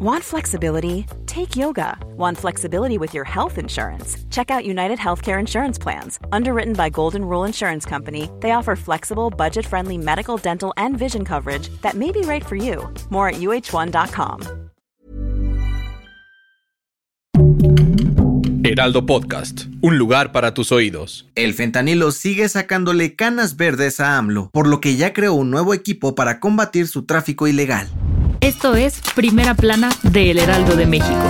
Want flexibility? Take yoga. Want flexibility with your health insurance? Check out United Healthcare Insurance Plans. Underwritten by Golden Rule Insurance Company, they offer flexible, budget friendly medical, dental, and vision coverage that may be right for you. More at uh1.com. Heraldo Podcast, un lugar para tus oídos. El fentanilo sigue sacándole canas verdes a AMLO, por lo que ya creó un nuevo equipo para combatir su tráfico ilegal. Esto es Primera Plana de El Heraldo de México.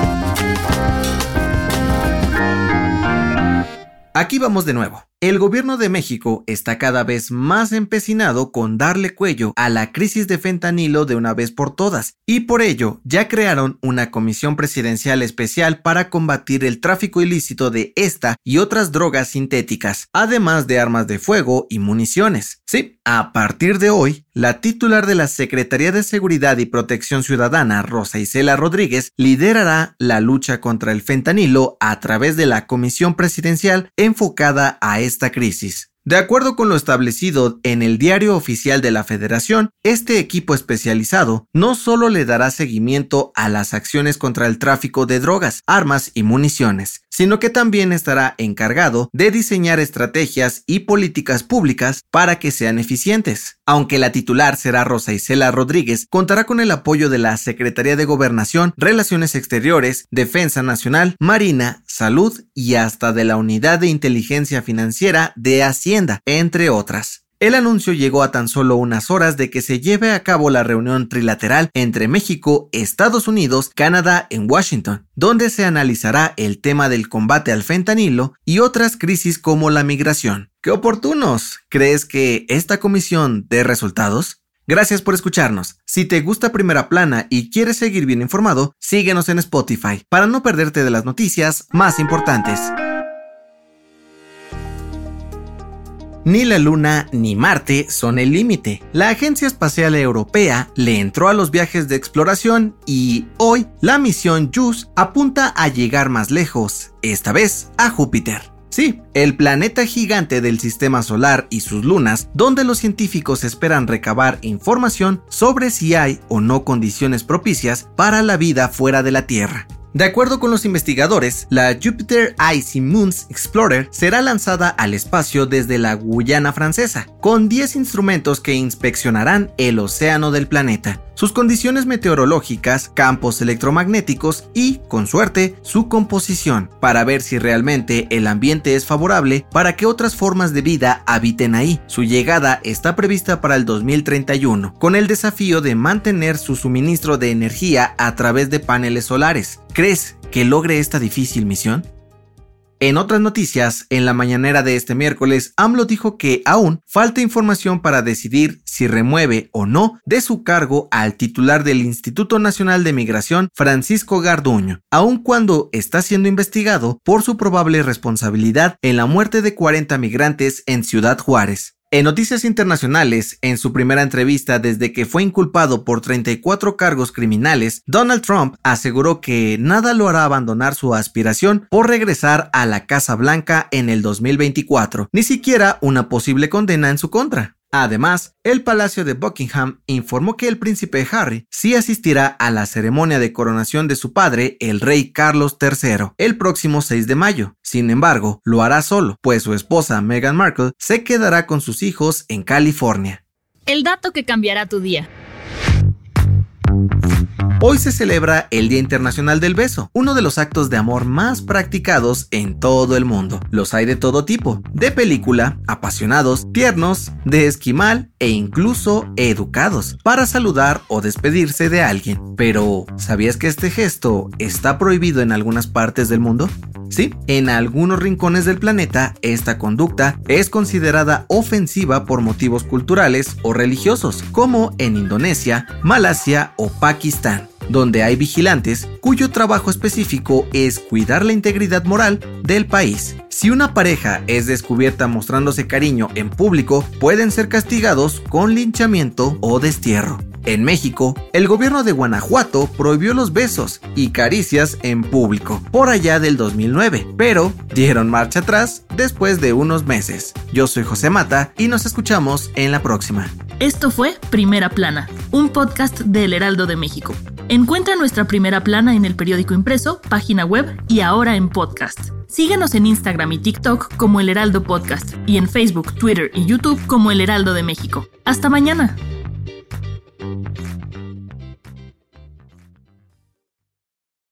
Aquí vamos de nuevo. El gobierno de México está cada vez más empecinado con darle cuello a la crisis de fentanilo de una vez por todas, y por ello ya crearon una comisión presidencial especial para combatir el tráfico ilícito de esta y otras drogas sintéticas, además de armas de fuego y municiones. Sí, a partir de hoy, la titular de la Secretaría de Seguridad y Protección Ciudadana, Rosa Isela Rodríguez, liderará la lucha contra el fentanilo a través de la comisión presidencial enfocada a esta crisis. De acuerdo con lo establecido en el diario oficial de la Federación, este equipo especializado no solo le dará seguimiento a las acciones contra el tráfico de drogas, armas y municiones, sino que también estará encargado de diseñar estrategias y políticas públicas para que sean eficientes. Aunque la titular será Rosa Isela Rodríguez, contará con el apoyo de la Secretaría de Gobernación, Relaciones Exteriores, Defensa Nacional, Marina, Salud y hasta de la Unidad de Inteligencia Financiera de Hacienda, entre otras. El anuncio llegó a tan solo unas horas de que se lleve a cabo la reunión trilateral entre México, Estados Unidos, Canadá en Washington, donde se analizará el tema del combate al fentanilo y otras crisis como la migración. ¡Qué oportunos! ¿Crees que esta comisión dé resultados? Gracias por escucharnos. Si te gusta Primera Plana y quieres seguir bien informado, síguenos en Spotify para no perderte de las noticias más importantes. Ni la Luna ni Marte son el límite. La Agencia Espacial Europea le entró a los viajes de exploración y hoy la misión JUICE apunta a llegar más lejos, esta vez a Júpiter. Sí, el planeta gigante del sistema solar y sus lunas, donde los científicos esperan recabar información sobre si hay o no condiciones propicias para la vida fuera de la Tierra. De acuerdo con los investigadores, la Jupiter Icy Moons Explorer será lanzada al espacio desde la Guyana francesa, con 10 instrumentos que inspeccionarán el océano del planeta, sus condiciones meteorológicas, campos electromagnéticos y, con suerte, su composición, para ver si realmente el ambiente es favorable para que otras formas de vida habiten ahí. Su llegada está prevista para el 2031, con el desafío de mantener su suministro de energía a través de paneles solares. ¿Crees que logre esta difícil misión? En otras noticias, en la mañanera de este miércoles, AMLO dijo que aún falta información para decidir si remueve o no de su cargo al titular del Instituto Nacional de Migración, Francisco Garduño, aun cuando está siendo investigado por su probable responsabilidad en la muerte de 40 migrantes en Ciudad Juárez. En noticias internacionales, en su primera entrevista desde que fue inculpado por 34 cargos criminales, Donald Trump aseguró que nada lo hará abandonar su aspiración por regresar a la Casa Blanca en el 2024, ni siquiera una posible condena en su contra. Además, el Palacio de Buckingham informó que el príncipe Harry sí asistirá a la ceremonia de coronación de su padre, el rey Carlos III, el próximo 6 de mayo. Sin embargo, lo hará solo, pues su esposa Meghan Markle se quedará con sus hijos en California. El dato que cambiará tu día. Hoy se celebra el Día Internacional del Beso, uno de los actos de amor más practicados en todo el mundo. Los hay de todo tipo, de película, apasionados, tiernos, de esquimal e incluso educados, para saludar o despedirse de alguien. Pero, ¿sabías que este gesto está prohibido en algunas partes del mundo? Sí, en algunos rincones del planeta esta conducta es considerada ofensiva por motivos culturales o religiosos, como en Indonesia, Malasia o Pakistán donde hay vigilantes cuyo trabajo específico es cuidar la integridad moral del país. Si una pareja es descubierta mostrándose cariño en público, pueden ser castigados con linchamiento o destierro. En México, el gobierno de Guanajuato prohibió los besos y caricias en público por allá del 2009, pero dieron marcha atrás después de unos meses. Yo soy José Mata y nos escuchamos en la próxima. Esto fue Primera Plana, un podcast del Heraldo de México. Encuentra nuestra primera plana en el periódico impreso, página web y ahora en podcast. Síguenos en Instagram y TikTok como El Heraldo Podcast y en Facebook, Twitter y YouTube como El Heraldo de México. Hasta mañana.